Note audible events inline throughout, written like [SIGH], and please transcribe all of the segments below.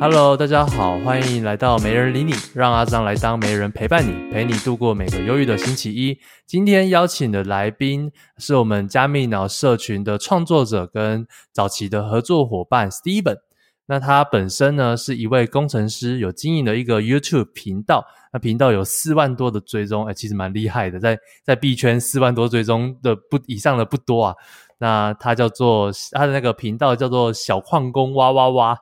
Hello，大家好，欢迎来到媒人理你，让阿张来当媒人陪伴你，陪你度过每个忧郁的星期一。今天邀请的来宾是我们加密脑社群的创作者跟早期的合作伙伴 Steven。那他本身呢是一位工程师，有经营的一个 YouTube 频道，那频道有四万多的追踪，哎，其实蛮厉害的，在在币圈四万多追踪的不以上的不多啊。那他叫做他的那个频道叫做小矿工哇哇哇。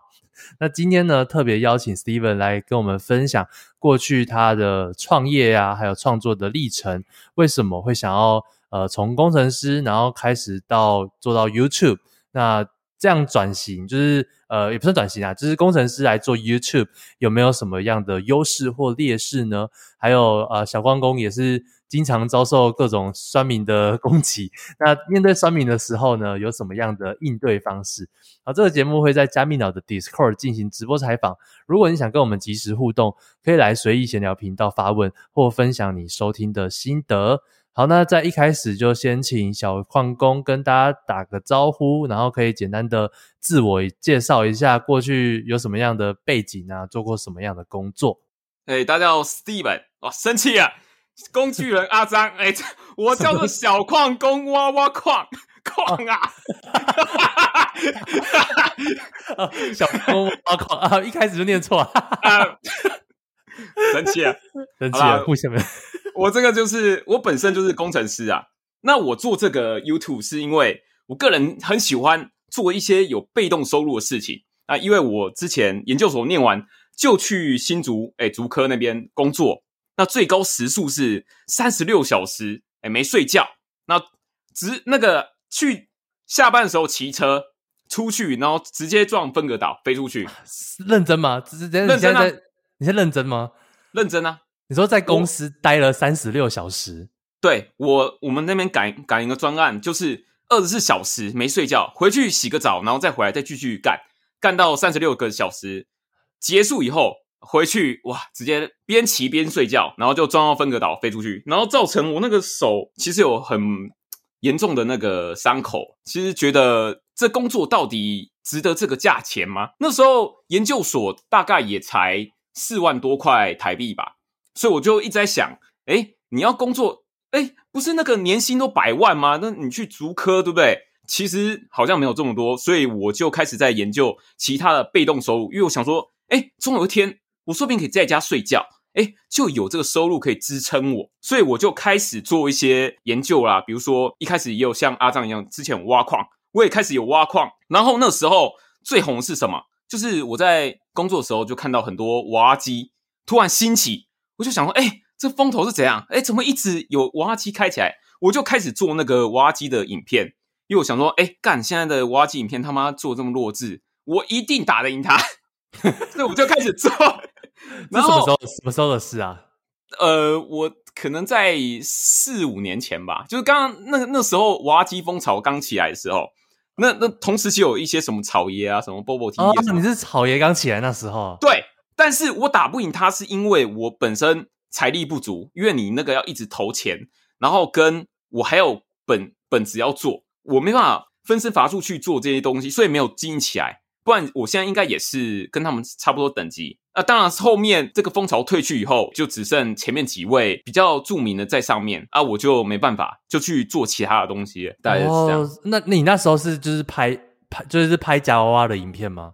那今天呢，特别邀请 Steven 来跟我们分享过去他的创业啊，还有创作的历程。为什么会想要呃从工程师，然后开始到做到 YouTube？那这样转型，就是呃也不算转型啊，就是工程师来做 YouTube 有没有什么样的优势或劣势呢？还有呃小矿工也是。经常遭受各种酸民的攻击，[LAUGHS] 那面对酸民的时候呢，有什么样的应对方式？好，这个节目会在加密脑的 Discord 进行直播采访。如果你想跟我们及时互动，可以来随意闲聊频道发问或分享你收听的心得。好，那在一开始就先请小矿工跟大家打个招呼，然后可以简单的自我介绍一下，过去有什么样的背景啊，做过什么样的工作？哎，大家好，Steven，哇，生气啊！工具人阿张，哎、欸，我叫做小矿工挖挖矿矿啊！哦、小矿工挖矿啊，一开始就念错啊！神奇啊，神奇啊！为什么？我这个就是我本身就是工程师啊。那我做这个 YouTube 是因为我个人很喜欢做一些有被动收入的事情啊。因为我之前研究所念完就去新竹哎竹科那边工作。那最高时速是三十六小时，哎，没睡觉。那直那个去下班的时候骑车出去，然后直接撞分隔岛飞出去。[LAUGHS] 认真吗？认真啊？你在认真吗？认真啊！你说在公司待了三十六小时？对，我我们那边赶赶一个专案，就是二十四小时没睡觉，回去洗个澡，然后再回来再继续干，干到三十六个小时结束以后。回去哇，直接边骑边睡觉，然后就撞到分隔岛飞出去，然后造成我那个手其实有很严重的那个伤口。其实觉得这工作到底值得这个价钱吗？那时候研究所大概也才四万多块台币吧，所以我就一直在想，诶，你要工作，诶，不是那个年薪都百万吗？那你去竹科对不对？其实好像没有这么多，所以我就开始在研究其他的被动收入，因为我想说，诶，总有一天。我说不定可以在家睡觉，诶，就有这个收入可以支撑我，所以我就开始做一些研究啦。比如说，一开始也有像阿藏一样，之前有挖矿，我也开始有挖矿。然后那时候最红的是什么？就是我在工作的时候就看到很多娃娃机突然兴起，我就想说，诶，这风头是怎样？诶，怎么一直有娃娃机开起来？我就开始做那个娃娃机的影片，因为我想说，诶，干现在的娃娃机影片他妈做这么弱智，我一定打得赢他。[LAUGHS] 所以我就开始做。[LAUGHS] 然后什么时候什么时候的事啊？呃，我可能在四五年前吧，就是刚刚那那时候娃娃机风潮刚起来的时候，那那同时期有一些什么草爷啊，什么 Bobo TV 啊。你是草爷刚起来那时候？对，但是我打不赢他，是因为我本身财力不足，因为你那个要一直投钱，然后跟我还有本本子要做，我没办法分身乏术去做这些东西，所以没有经营起来。不然我现在应该也是跟他们差不多等级。那当然，后面这个风潮退去以后，就只剩前面几位比较著名的在上面啊，我就没办法，就去做其他的东西。大概是这样。哦，那你那时候是就是拍拍就是拍夹娃娃的影片吗？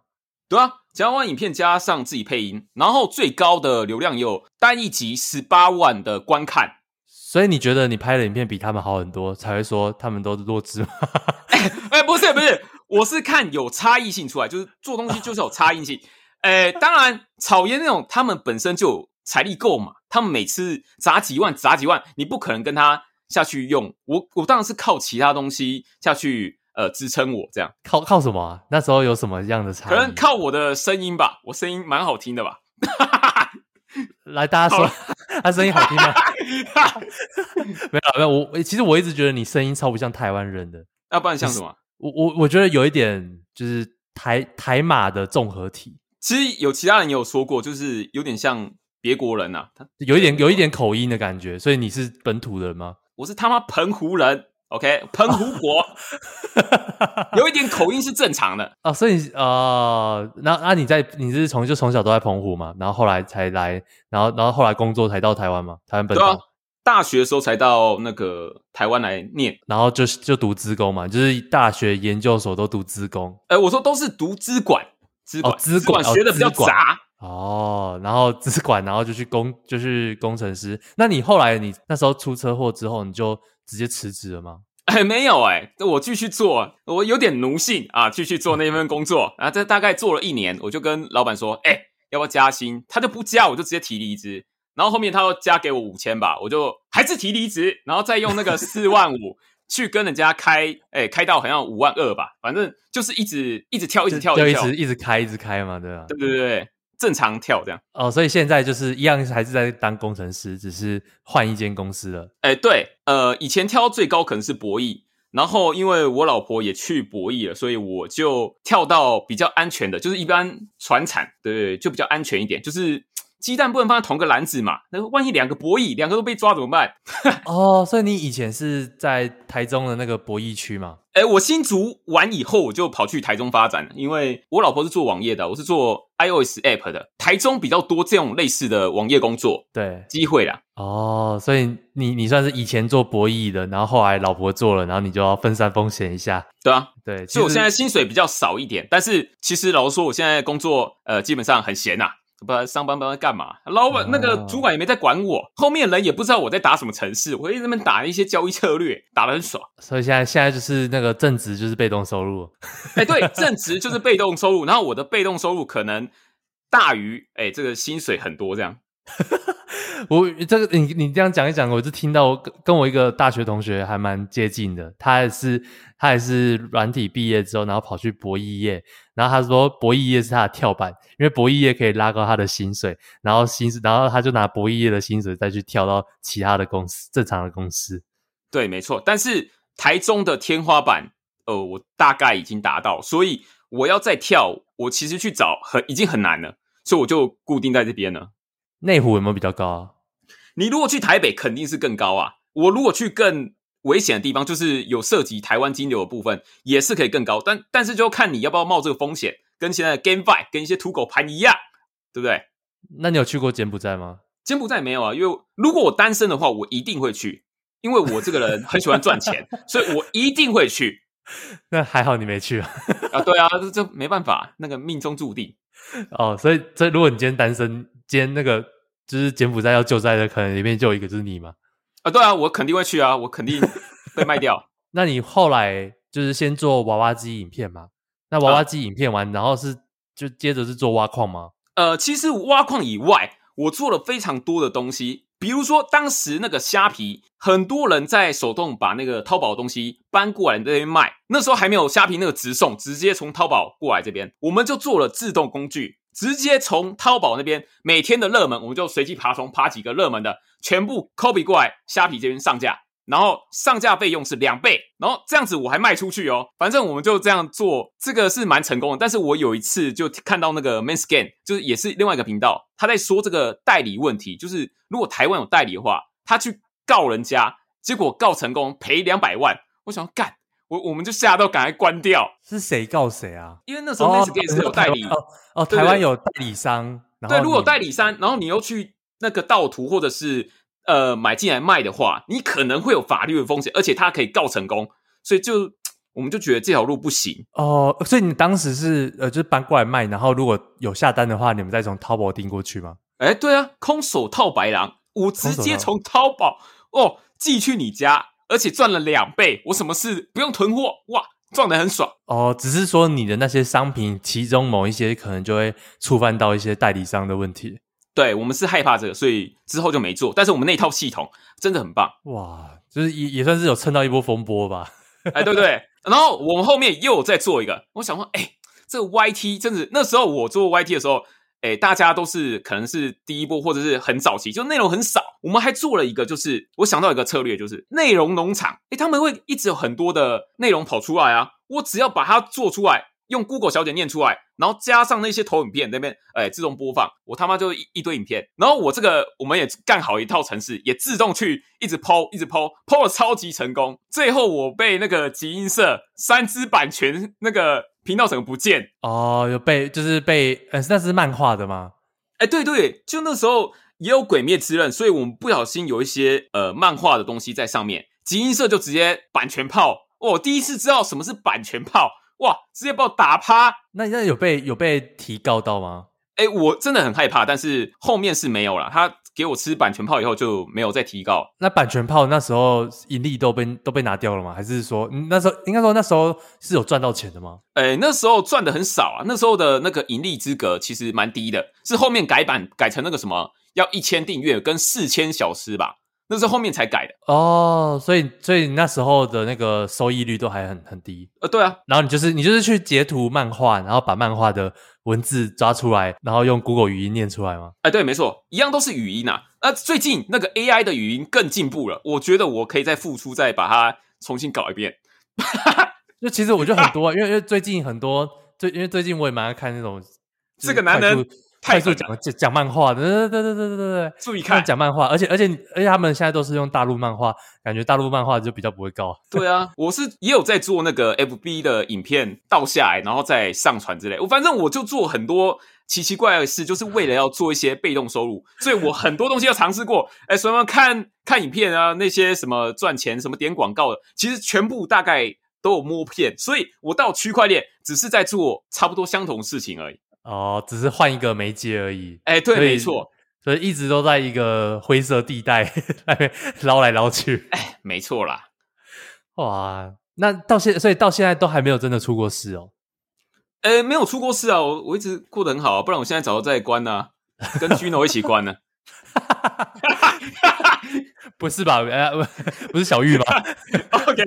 对啊，夹娃娃影片加上自己配音，然后最高的流量有单一集十八万的观看。所以你觉得你拍的影片比他们好很多，才会说他们都是弱智吗？哎 [LAUGHS] 哎，不是不是。我是看有差异性出来，就是做东西 [LAUGHS] 就是有差异性。诶，当然草烟那种他们本身就有财力够嘛，他们每次砸几万砸几万，你不可能跟他下去用。我我当然是靠其他东西下去呃支撑我这样。靠靠什么啊？那时候有什么样的差异？可能靠我的声音吧，我声音蛮好听的吧。[LAUGHS] 来，大家说 [LAUGHS] 他声音好听吗？没有没有，我其实我一直觉得你声音超不像台湾人的。要不然像什么？我我我觉得有一点就是台台马的综合体，其实有其他人也有说过，就是有点像别国人呐，他有一点有一点口音的感觉，所以你是本土人吗？我是他妈澎湖人 OK，澎湖国，[LAUGHS] 有一点口音是正常的 [LAUGHS] 哦。所以呃，那那你在你是从就从小都在澎湖嘛？然后后来才来，然后然后后来工作才到台湾嘛？台湾本岛。大学的时候才到那个台湾来念，然后就就读资工嘛，就是大学研究所都读资工。哎，我说都是读资管，资管，资管学的比较杂。哦，然后资管，然后就去工，就是工程师。那你后来你那时候出车祸之后，你就。直接辞职了吗？哎，[LAUGHS] 没有哎，我继续做，我有点奴性啊，继续做那份工作。然后这大概做了一年，我就跟老板说，哎，要不要加薪？他就不加，我就直接提离职。然后后面他又加给我五千吧，我就还是提离职，然后再用那个 [LAUGHS] 四万五去跟人家开，哎，开到好像五万二吧，反正就是一直一直跳，一直跳，就一直一直开，一直开嘛，对吧？对对对对。正常跳这样哦，所以现在就是一样，还是在当工程师，只是换一间公司了。哎，对，呃，以前跳最高可能是博弈，然后因为我老婆也去博弈了，所以我就跳到比较安全的，就是一般船产，对对，就比较安全一点，就是。鸡蛋不能放在同个篮子嘛？那万一两个博弈，两个都被抓怎么办？[LAUGHS] 哦，所以你以前是在台中的那个博弈区吗？哎，我新竹完以后，我就跑去台中发展，因为我老婆是做网页的，我是做 iOS app 的。台中比较多这种类似的网页工作，对，机会啦。哦，所以你你算是以前做博弈的，然后后来老婆做了，然后你就要分散风险一下。对啊，对，所以我现在薪水比较少一点，但是其实老实说，我现在工作呃基本上很闲呐、啊。不上班不知道干嘛，老板那个主管也没在管我，后面人也不知道我在打什么城市，我一直在那边打一些交易策略，打得很爽。所以现在现在就是那个正职就是被动收入，[LAUGHS] 哎，对，正职就是被动收入，然后我的被动收入可能大于哎这个薪水很多这样。[LAUGHS] 我这个你你这样讲一讲，我就听到跟跟我一个大学同学还蛮接近的，他也是他也是软体毕业之后，然后跑去博弈业，然后他说博弈业是他的跳板，因为博弈业可以拉高他的薪水，然后薪水，然后他就拿博弈业的薪水再去跳到其他的公司，正常的公司。对，没错。但是台中的天花板，呃，我大概已经达到，所以我要再跳，我其实去找很已经很难了，所以我就固定在这边了。内湖有没有比较高啊？你如果去台北，肯定是更高啊。我如果去更危险的地方，就是有涉及台湾金流的部分，也是可以更高。但但是就看你要不要冒这个风险，跟现在的 GameFi 跟一些土狗盘一样，对不对？那你有去过柬埔寨吗？柬埔寨没有啊，因为如果我单身的话，我一定会去，因为我这个人很喜欢赚钱，[LAUGHS] 所以我一定会去。[LAUGHS] 那还好你没去啊。啊，对啊，这这没办法，那个命中注定。[LAUGHS] 哦，所以这如果你今天单身，今天那个。就是柬埔寨要救灾的，可能里面就有一个就是你嘛？啊，对啊，我肯定会去啊，我肯定 [LAUGHS] 被卖掉。那你后来就是先做娃娃机影片嘛？那娃娃机影片完，啊、然后是就接着是做挖矿吗？呃，其实挖矿以外，我做了非常多的东西，比如说当时那个虾皮，很多人在手动把那个淘宝的东西搬过来这边卖，那时候还没有虾皮那个直送，直接从淘宝过来这边，我们就做了自动工具。直接从淘宝那边每天的热门，我们就随机爬虫，爬几个热门的，全部 copy 过来，虾皮这边上架，然后上架费用是两倍，然后这样子我还卖出去哦。反正我们就这样做，这个是蛮成功的。但是我有一次就看到那个 Manscan，就是也是另外一个频道，他在说这个代理问题，就是如果台湾有代理的话，他去告人家，结果告成功赔两百万，我想要干。我我们就吓到，赶快关掉。是谁告谁啊？因为那时候 Manscaped 是有 [LAUGHS] 代理哦，哦，台湾有代理商。对，如果有代理商，然后你又去那个盗图或者是呃买进来卖的话，你可能会有法律的风险，而且他可以告成功，所以就我们就觉得这条路不行哦。所以你当时是呃，就是搬过来卖，然后如果有下单的话，你们再从淘宝订过去吗？哎，对啊，空手套白狼，我直接从淘宝哦寄去你家。而且赚了两倍，我什么事不用囤货，哇，赚得很爽哦。只是说你的那些商品，其中某一些可能就会触犯到一些代理商的问题。对，我们是害怕这个，所以之后就没做。但是我们那套系统真的很棒，哇，就是也也算是有蹭到一波风波吧。哎，对不对？然后我们后面又有再做一个，我想说，哎，这个 YT 真的，那时候我做 YT 的时候。哎，大家都是可能是第一波，或者是很早期，就内容很少。我们还做了一个，就是我想到一个策略，就是内容农场。哎，他们会一直有很多的内容跑出来啊，我只要把它做出来，用 Google 小姐念出来，然后加上那些投影片那边，哎，自动播放，我他妈就一一堆影片。然后我这个我们也干好一套程式，也自动去一直 po，一直 po，po 了超级成功。最后我被那个集英社三支版权那个频道整个不见哦，有被就是被，呃，那是漫画的吗？哎，对对，就那时候也有《鬼灭之刃》，所以我们不小心有一些呃漫画的东西在上面，集英社就直接版权炮。我第一次知道什么是版权炮。哇！直接把我打趴。那现在有被有被提高到吗？哎，我真的很害怕，但是后面是没有了。他给我吃版权炮以后就没有再提高。那版权炮那时候盈利都被都被拿掉了吗？还是说那时候应该说那时候是有赚到钱的吗？哎，那时候赚的很少啊。那时候的那个盈利资格其实蛮低的，是后面改版改成那个什么要一千订阅跟四千小时吧。那是后面才改的哦，所以所以那时候的那个收益率都还很很低。呃，对啊，然后你就是你就是去截图漫画，然后把漫画的文字抓出来，然后用 Google 语音念出来吗？哎，对，没错，一样都是语音啊。那最近那个 AI 的语音更进步了，我觉得我可以再付出，再把它重新搞一遍。[LAUGHS] 就其实我觉得很多，因为因为最近很多最因为最近我也蛮爱看那种这个男人。快速讲讲讲漫画，对对对对对对对，注意看讲漫画，而且而且而且他们现在都是用大陆漫画，感觉大陆漫画就比较不会高。对啊，我是也有在做那个 FB 的影片倒下来，然后再上传之类。我反正我就做很多奇奇怪怪的事，就是为了要做一些被动收入，所以我很多东西要尝试过。哎，什么看看影片啊，那些什么赚钱，什么点广告的，其实全部大概都有摸片。所以我到区块链只是在做差不多相同事情而已。哦，只是换一个媒介而已。哎，对，没错，所以一直都在一个灰色地带 [LAUGHS] 那边捞来捞去。哎，没错啦。哇，那到现，所以到现在都还没有真的出过事哦。哎，没有出过事啊，我我一直过得很好啊，不然我现在早就在关呢，跟 Gino 一起关呢。[LAUGHS] 不是吧？哎，[LAUGHS] 不是小玉吗？OK，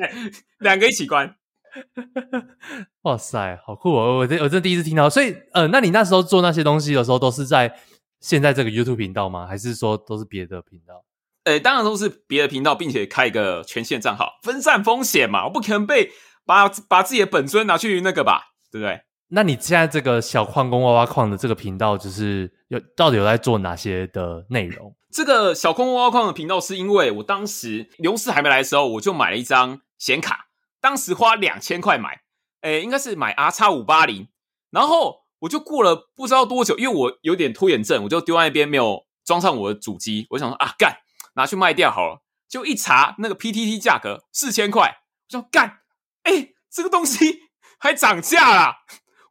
两个一起关。[LAUGHS] 哇塞，好酷哦！我这我这第一次听到，所以呃，那你那时候做那些东西的时候，都是在现在这个 YouTube 频道吗？还是说都是别的频道？哎，当然都是别的频道，并且开一个权限账号，分散风险嘛。我不可能被把把自己的本尊拿去那个吧，对不对？那你现在这个小矿工挖挖矿的这个频道，就是有到底有在做哪些的内容？[LAUGHS] 这个小矿工挖挖矿的频道，是因为我当时牛市还没来的时候，我就买了一张显卡。当时花两千块买，诶，应该是买 R 叉五八零，然后我就过了不知道多久，因为我有点拖延症，我就丢在那边没有装上我的主机。我想说啊，干，拿去卖掉好了。就一查那个 PTT 价格四千块，我说干，诶，这个东西还涨价了，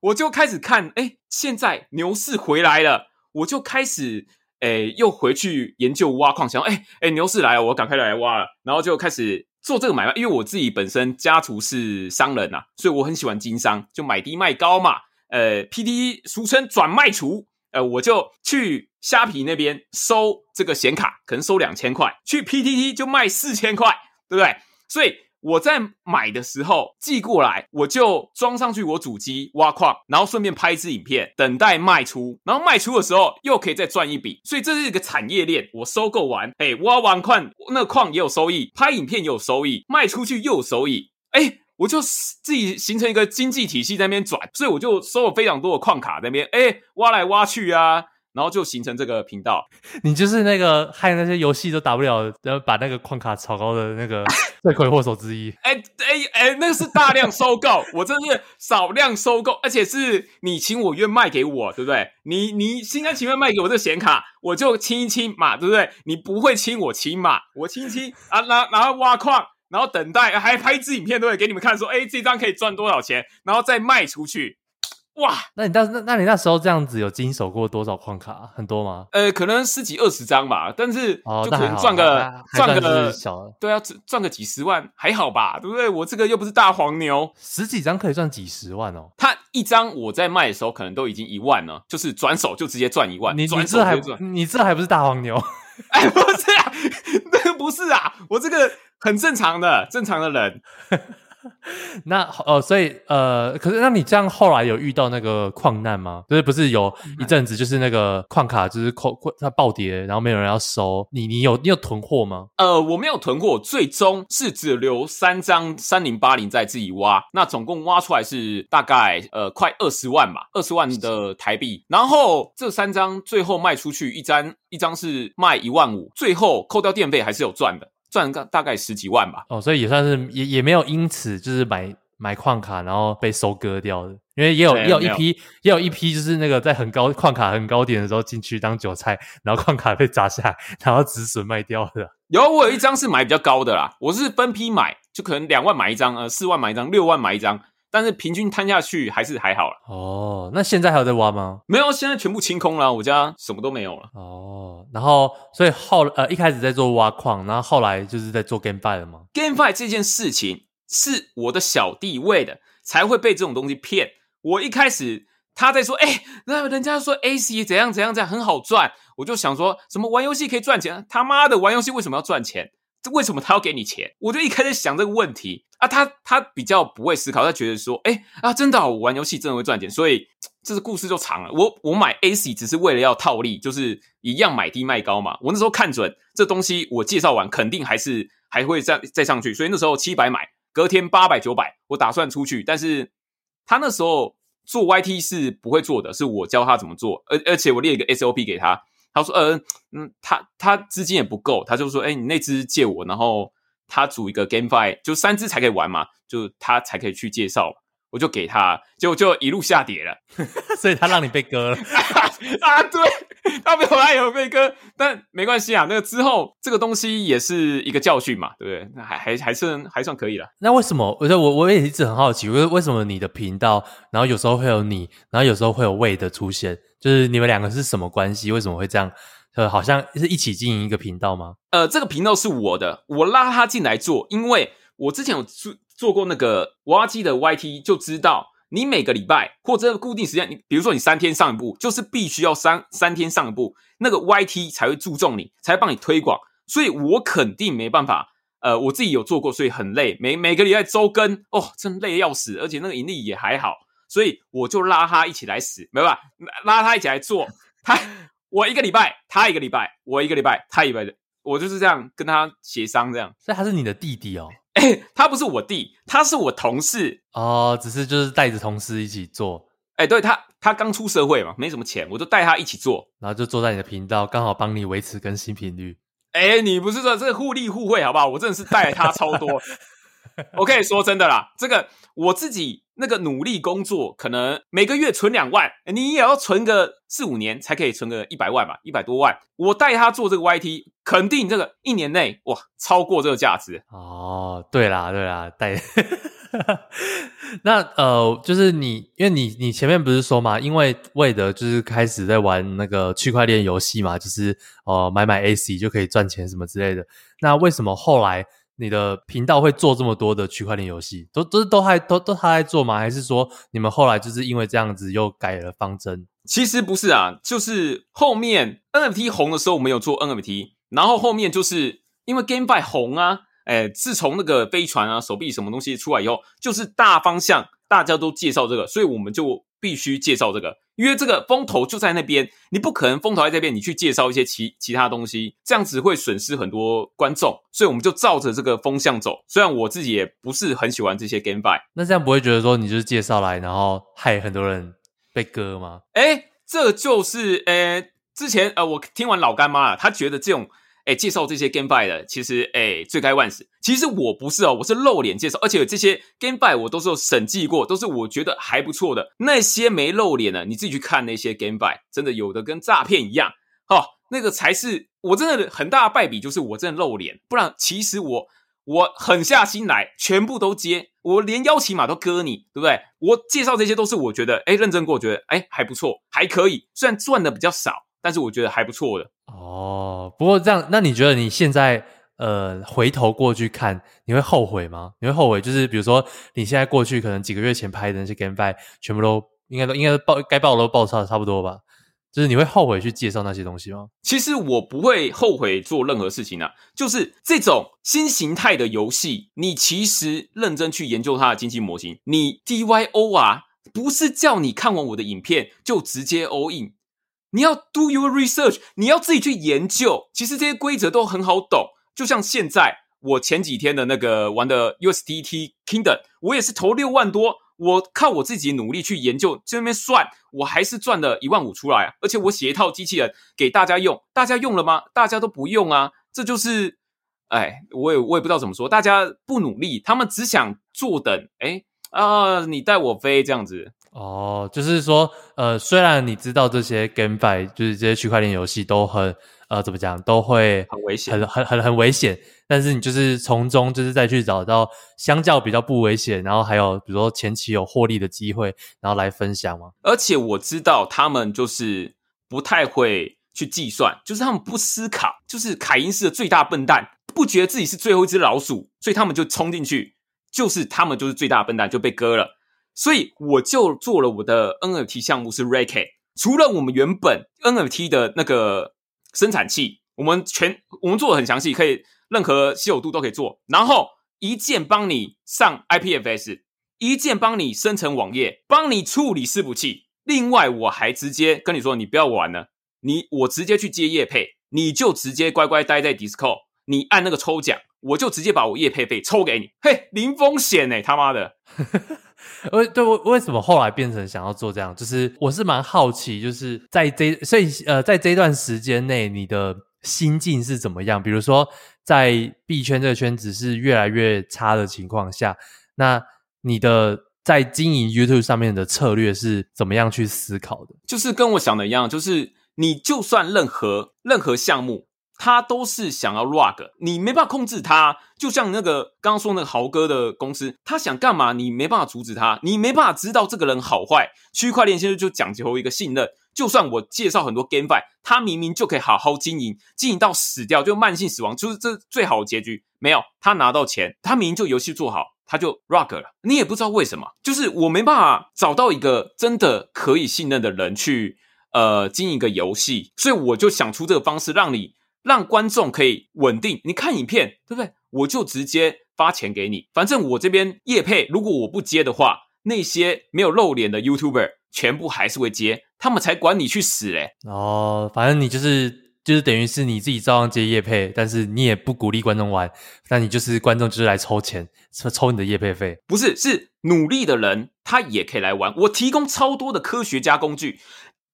我就开始看，诶，现在牛市回来了，我就开始诶又回去研究挖矿，想诶诶牛市来了，我赶快来挖了，然后就开始。做这个买卖，因为我自己本身家族是商人呐、啊，所以我很喜欢经商，就买低卖高嘛。呃，PTT 俗称转卖厨，呃，我就去虾皮那边收这个显卡，可能收两千块，去 PTT 就卖四千块，对不对？所以。我在买的时候寄过来，我就装上去我主机挖矿，然后顺便拍一支影片，等待卖出。然后卖出的时候又可以再赚一笔，所以这是一个产业链。我收购完，哎，挖完矿，那矿也有收益，拍影片也有收益，卖出去又有收益，哎，我就自己形成一个经济体系在那边转，所以我就收了非常多的矿卡在那边，哎，挖来挖去啊。然后就形成这个频道，你就是那个害那些游戏都打不了，然后把那个矿卡炒高的那个 [LAUGHS] 罪魁祸首之一。哎哎哎，那个是大量收购，我这是少量收购，而且是你情我愿卖给我，对不对？你你心甘情愿卖给我这显卡，我就亲一亲嘛，对不对？你不会亲我亲嘛，我亲一亲啊，然然后挖矿，然后等待，还拍一支影片，对，给你们看说，哎，这张可以赚多少钱，然后再卖出去。哇，那你当那那你那时候这样子有经手过多少矿卡？很多吗？呃，可能十几二十张吧，但是就可能赚个赚个小，对啊，赚个几十万还好吧，对不对？我这个又不是大黄牛，十几张可以赚几十万哦。他一张我在卖的时候可能都已经一万了，就是转手就直接赚一万。你你这还你这还不是大黄牛？[LAUGHS] 哎，不是啊，[LAUGHS] 那个不是啊，我这个很正常的正常的人。[LAUGHS] 那哦，所以呃，可是那你这样后来有遇到那个矿难吗？就是不是有一阵子就是那个矿卡就是矿它暴跌，然后没有人要收，你你有你有囤货吗？呃，我没有囤货，最终是只留三张三零八零在自己挖，那总共挖出来是大概呃快二十万吧，二十万的台币。然后这三张最后卖出去一张一张是卖一万五，最后扣掉电费还是有赚的。赚个大概十几万吧。哦，所以也算是也也没有因此就是买买矿卡然后被收割掉的，因为也有也有一批也有一批就是那个在很高矿卡很高点的时候进去当韭菜，然后矿卡被砸下来，然后止损卖掉的。有，我有一张是买比较高的啦，我是分批买，就可能两万买一张，呃，四万买一张，六万买一张。但是平均摊下去还是还好了。哦，那现在还有在挖吗？没有，现在全部清空了，我家什么都没有了。哦，然后所以后呃一开始在做挖矿，然后后来就是在做 GameFi 了吗？GameFi 这件事情是我的小弟为的，才会被这种东西骗。我一开始他在说，哎、欸，那人家说 AC 怎样怎样怎样很好赚，我就想说什么玩游戏可以赚钱？他妈的，玩游戏为什么要赚钱？为什么他要给你钱？我就一开始想这个问题啊，他他比较不会思考，他觉得说，哎啊，真的、哦，我玩游戏真的会赚钱，所以这个故事就长了。我我买 AC 只是为了要套利，就是一样买低卖高嘛。我那时候看准这东西，我介绍完肯定还是还会再再上去，所以那时候七百买，隔天八百九百，我打算出去。但是他那时候做 YT 是不会做的，是我教他怎么做，而而且我列一个 SOP 给他。他说：“呃，嗯，他他资金也不够，他就说，哎，你那只借我，然后他组一个 GameFi，就三只才可以玩嘛，就他才可以去介绍，我就给他，结果就一路下跌了，[LAUGHS] 所以他让你被割了 [LAUGHS] 啊？对，他没有来有被割，但没关系啊，那个之后这个东西也是一个教训嘛，对不对？那还还还是还算可以了。那为什么？我我我也一直很好奇，为为什么你的频道，然后有时候会有你，然后有时候会有 Wade 的出现？”就是你们两个是什么关系？为什么会这样？呃，好像是一起经营一个频道吗？呃，这个频道是我的，我拉他进来做，因为我之前有做做过那个挖机的 YT，就知道你每个礼拜或者固定时间，你比如说你三天上一部，就是必须要三三天上一部，那个 YT 才会注重你，才会帮你推广，所以我肯定没办法。呃，我自己有做过，所以很累，每每个礼拜周更，哦，真累要死，而且那个盈利也还好。所以我就拉他一起来死，没办法，拉他一起来做。他 [LAUGHS] 我一个礼拜，他一个礼拜，我一个礼拜，他一个礼拜，我就是这样跟他协商这样。所以他是你的弟弟哦？哎、欸，他不是我弟，他是我同事哦。只是就是带着同事一起做。哎、欸，对他，他刚出社会嘛，没什么钱，我就带他一起做，然后就坐在你的频道，刚好帮你维持更新频率。哎、欸，你不是说这互利互惠好不好？我真的是带他超多。[LAUGHS] 我可以说真的啦，这个我自己那个努力工作，可能每个月存两万，你也要存个四五年才可以存个一百万吧，一百多万。我带他做这个 YT，肯定这个一年内哇超过这个价值。哦，对啦对啦，带。[LAUGHS] 那呃，就是你，因为你你前面不是说嘛，因为 Wade 就是开始在玩那个区块链游戏嘛，就是呃买买 AC 就可以赚钱什么之类的。那为什么后来？你的频道会做这么多的区块链游戏，都都都还都都他在做吗？还是说你们后来就是因为这样子又改了方针？其实不是啊，就是后面 NFT 红的时候，我们有做 NFT，然后后面就是因为 GameFi 红啊，哎，自从那个飞船啊、手臂什么东西出来以后，就是大方向大家都介绍这个，所以我们就必须介绍这个。因为这个风头就在那边，你不可能风头在这边，你去介绍一些其其他东西，这样子会损失很多观众，所以我们就照着这个风向走。虽然我自己也不是很喜欢这些 GameFi，那这样不会觉得说你就是介绍来，然后害很多人被割吗？诶，这就是诶，之前呃，我听完老干妈了，他觉得这种。哎，介绍这些 GameFi 的，其实哎，罪该万死。其实我不是哦，我是露脸介绍，而且这些 GameFi 我都是有审计过，都是我觉得还不错的。那些没露脸的，你自己去看那些 GameFi，真的有的跟诈骗一样。哦，那个才是我真的很大的败笔，就是我真的露脸，不然其实我我狠下心来，全部都接，我连邀请码都割你，对不对？我介绍这些都是我觉得哎认真过，觉得哎还不错，还可以，虽然赚的比较少。但是我觉得还不错的哦。不过这样，那你觉得你现在呃回头过去看，你会后悔吗？你会后悔？就是比如说你现在过去可能几个月前拍的那些 GameFi，全部都应该都应该报该报都报差差不多吧？就是你会后悔去介绍那些东西吗？其实我不会后悔做任何事情啊，就是这种新形态的游戏，你其实认真去研究它的经济模型，你 D Y O 啊，不是叫你看完我的影片就直接 all in，你要 do your research，你要自己去研究。其实这些规则都很好懂，就像现在我前几天的那个玩的 USDT Kingdom，我也是投六万多。我靠我自己努力去研究，在那边算，我还是赚了一万五出来啊！而且我写一套机器人给大家用，大家用了吗？大家都不用啊！这就是，哎，我也我也不知道怎么说，大家不努力，他们只想坐等，哎啊，你带我飞这样子哦，就是说，呃，虽然你知道这些 GameFi，就是这些区块链游戏都很。呃，怎么讲都会很危险，很很很很危险。但是你就是从中就是再去找到相较比较不危险，然后还有比如说前期有获利的机会，然后来分享嘛？而且我知道他们就是不太会去计算，就是他们不思考，就是凯因斯的最大笨蛋，不觉得自己是最后一只老鼠，所以他们就冲进去，就是他们就是最大笨蛋就被割了。所以我就做了我的 NFT 项目是 Rake，除了我们原本 NFT 的那个。生产器，我们全我们做的很详细，可以任何稀有度都可以做。然后一键帮你上 IPFS，一键帮你生成网页，帮你处理伺服器。另外，我还直接跟你说，你不要玩了，你我直接去接业配，你就直接乖乖待在 Discord，你按那个抽奖，我就直接把我业配费抽给你。嘿，零风险哎，他妈的！[LAUGHS] 为对，为为什么后来变成想要做这样？就是我是蛮好奇，就是在这所以呃，在这段时间内，你的心境是怎么样？比如说，在币圈这个圈子是越来越差的情况下，那你的在经营 YouTube 上面的策略是怎么样去思考的？就是跟我想的一样，就是你就算任何任何项目。他都是想要 rug，你没办法控制他，就像那个刚刚说那个豪哥的公司，他想干嘛，你没办法阻止他，你没办法知道这个人好坏。区块链现在就讲究一个信任，就算我介绍很多 GameFi，他明明就可以好好经营，经营到死掉就慢性死亡，就是这最好的结局。没有，他拿到钱，他明明就游戏做好，他就 rug 了，你也不知道为什么，就是我没办法找到一个真的可以信任的人去呃经营一个游戏，所以我就想出这个方式让你。让观众可以稳定，你看影片，对不对？我就直接发钱给你，反正我这边业配，如果我不接的话，那些没有露脸的 YouTuber 全部还是会接，他们才管你去死嘞。哦，反正你就是就是等于是你自己照样接业配，但是你也不鼓励观众玩，那你就是观众就是来抽钱，抽抽你的业配费。不是，是努力的人他也可以来玩，我提供超多的科学家工具，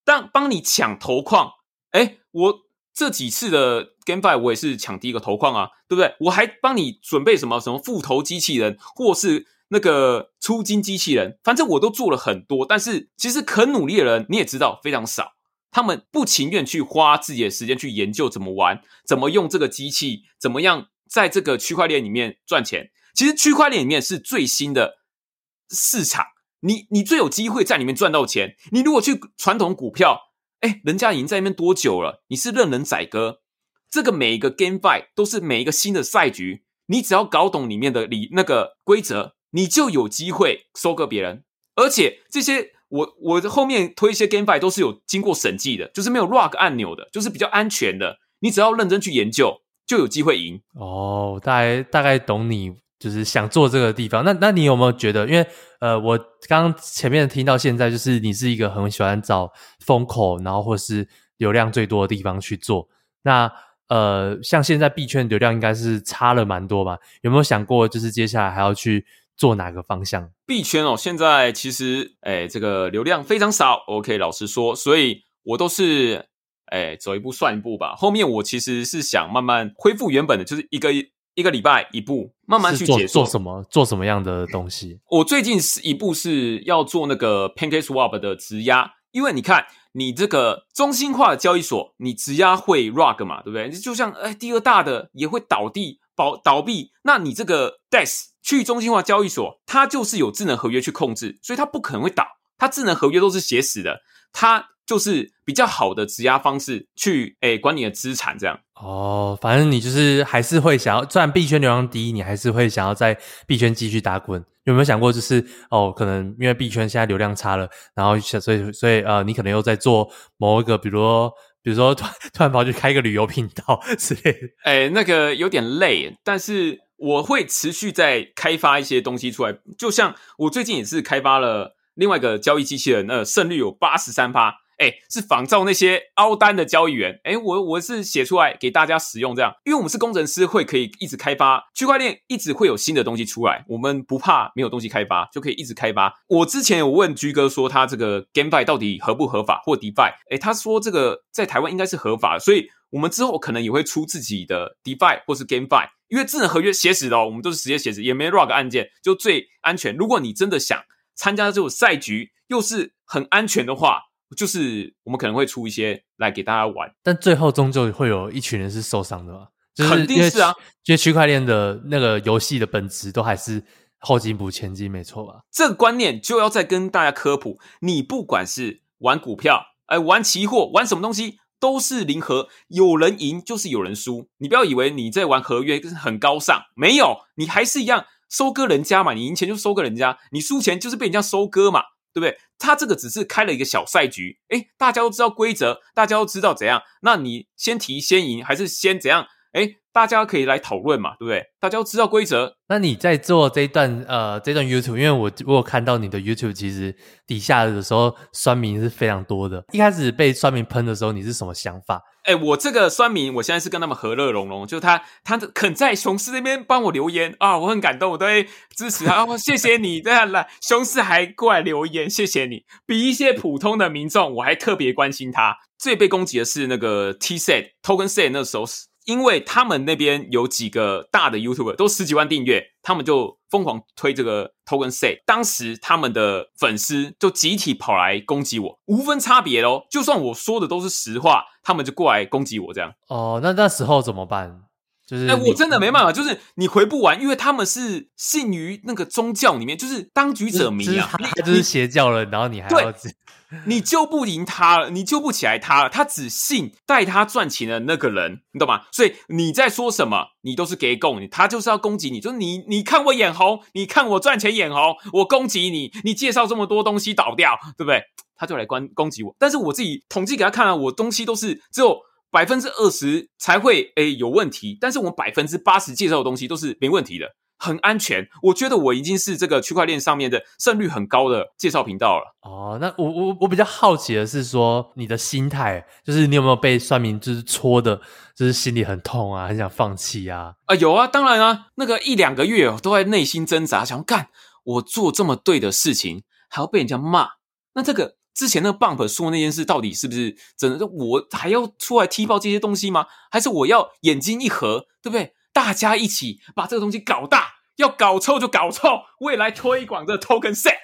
当帮你抢头矿，诶我。这几次的 GameFi 我也是抢第一个头矿啊，对不对？我还帮你准备什么什么复投机器人，或是那个出金机器人，反正我都做了很多。但是其实肯努力的人你也知道非常少，他们不情愿去花自己的时间去研究怎么玩，怎么用这个机器，怎么样在这个区块链里面赚钱。其实区块链里面是最新的市场，你你最有机会在里面赚到钱。你如果去传统股票。哎，人家已经在那边多久了？你是任人宰割。这个每一个 GameFi 都是每一个新的赛局，你只要搞懂里面的里那个规则，你就有机会收割别人。而且这些我我后面推一些 GameFi 都是有经过审计的，就是没有 rug 按钮的，就是比较安全的。你只要认真去研究，就有机会赢。哦，大概大概懂你。就是想做这个地方，那那你有没有觉得？因为呃，我刚刚前面听到现在，就是你是一个很喜欢找风口，然后或是流量最多的地方去做。那呃，像现在币圈流量应该是差了蛮多吧？有没有想过，就是接下来还要去做哪个方向？币圈哦，现在其实哎，这个流量非常少。OK，老实说，所以我都是哎走一步算一步吧。后面我其实是想慢慢恢复原本的，就是一个。一个礼拜一部，慢慢去解做，做什么？做什么样的东西？我最近是一步是要做那个 PancakeSwap 的质押，因为你看，你这个中心化的交易所，你质押会 rug 嘛，对不对？就像哎，第二大的也会倒地、倒倒闭，那你这个 DEX 去中心化交易所，它就是有智能合约去控制，所以它不可能会倒，它智能合约都是写死的，它。就是比较好的质押方式去诶管你的资产这样哦，反正你就是还是会想要，虽然币圈流量低，你还是会想要在币圈继续打滚，有没有想过，就是哦，可能因为币圈现在流量差了，然后所以所以呃，你可能又在做某一个，比如说比如说突然突然跑去开一个旅游频道 [LAUGHS] 之类的。哎，那个有点累，但是我会持续在开发一些东西出来。就像我最近也是开发了另外一个交易机器人，呃，胜率有八十三趴。哎，是仿造那些凹单的交易员。哎，我我是写出来给大家使用这样，因为我们是工程师，会可以一直开发区块链，一直会有新的东西出来。我们不怕没有东西开发，就可以一直开发。我之前有问居哥说，他这个 GameFi 到底合不合法，或 DeFi？哎，他说这个在台湾应该是合法，所以我们之后可能也会出自己的 DeFi 或是 GameFi。因为智能合约写死的哦，我们都是直接写死，也没 rug 按键，就最安全。如果你真的想参加这种赛局，又是很安全的话。就是我们可能会出一些来给大家玩，但最后终究会有一群人是受伤的嘛？就是、肯定是啊，因为区块链的那个游戏的本质都还是后进补前进，没错吧？这个观念就要再跟大家科普。你不管是玩股票，哎，玩期货，玩什么东西，都是零和，有人赢就是有人输。你不要以为你在玩合约很高尚，没有，你还是一样收割人家嘛。你赢钱就收割人家，你输钱就是被人家收割嘛。对不对？他这个只是开了一个小赛局，诶，大家都知道规则，大家都知道怎样。那你先提先赢，还是先怎样？诶，大家可以来讨论嘛，对不对？大家都知道规则。那你在做这一段呃这段 YouTube，因为我我有看到你的 YouTube，其实底下的时候酸民是非常多的。一开始被酸民喷的时候，你是什么想法？哎，我这个酸民，我现在是跟他们和乐融融，就他他肯在雄狮那边帮我留言啊，我很感动，我都会支持他。哦、谢谢你，[LAUGHS] 这样来熊市还过来留言，谢谢你。比一些普通的民众，我还特别关心他。最被攻击的是那个 TSET Token Set 那时候。因为他们那边有几个大的 YouTuber 都十几万订阅，他们就疯狂推这个 Token Say。当时他们的粉丝就集体跑来攻击我，无分差别哦。就算我说的都是实话，他们就过来攻击我这样。哦，那那时候怎么办？就是哎，我真的没办法，就是你回不完，因为他们是信于那个宗教里面，就是当局者迷啊，他就是邪教了，然后你还要对。你救不赢他了，你救不起来他了。他只信带他赚钱的那个人，你懂吗？所以你在说什么，你都是给供，他就是要攻击你。就是你，你看我眼红，你看我赚钱眼红，我攻击你。你介绍这么多东西倒掉，对不对？他就来关攻击我。但是我自己统计给他看啊，我东西都是只有百分之二十才会诶有问题，但是我百分之八十介绍的东西都是没问题的。很安全，我觉得我已经是这个区块链上面的胜率很高的介绍频道了。哦，那我我我比较好奇的是说，你的心态，就是你有没有被算命就是戳的，就是心里很痛啊，很想放弃啊？啊，有啊，当然啊，那个一两个月都在内心挣扎，想干我做这么对的事情，还要被人家骂。那这个之前那个 Bump 说那件事，到底是不是真的？我还要出来踢爆这些东西吗？还是我要眼睛一合，对不对？大家一起把这个东西搞大，要搞臭就搞臭，未来推广这 Token Set。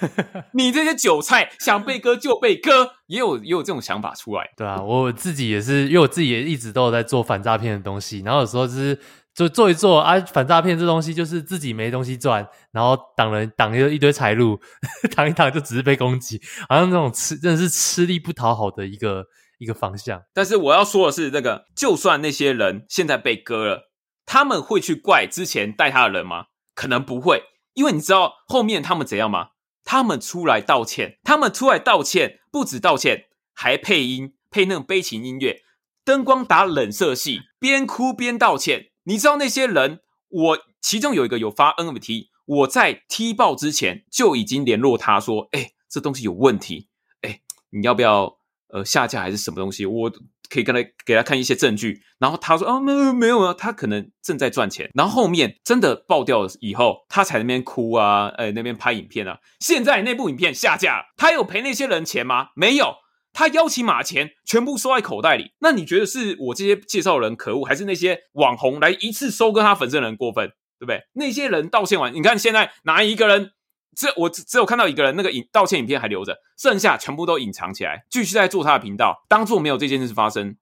[LAUGHS] 你这些韭菜想被割就被割，也有也有这种想法出来。对啊，我自己也是，因为我自己也一直都有在做反诈骗的东西，然后有时候就是就做一做啊，反诈骗这东西就是自己没东西赚，然后挡人挡一一堆财路，[LAUGHS] 挡一挡就只是被攻击，好像那种吃真的是吃力不讨好的一个一个方向。但是我要说的是，这个就算那些人现在被割了。他们会去怪之前带他的人吗？可能不会，因为你知道后面他们怎样吗？他们出来道歉，他们出来道歉，不止道歉，还配音，配那种悲情音乐，灯光打冷色系，边哭边道歉。你知道那些人，我其中有一个有发 NFT，我在踢爆之前就已经联络他说，哎，这东西有问题，哎，你要不要呃下架还是什么东西？我。可以跟他给他看一些证据，然后他说啊没有没有啊，他可能正在赚钱。然后后面真的爆掉了以后，他才那边哭啊，哎那边拍影片啊。现在那部影片下架了，他有赔那些人钱吗？没有，他邀请码钱全部收在口袋里。那你觉得是我这些介绍人可恶，还是那些网红来一次收割他粉丝的人过分？对不对？那些人道歉完，你看现在哪一个人？这我只有看到一个人，那个影道歉影片还留着，剩下全部都隐藏起来，继续在做他的频道，当做没有这件事发生。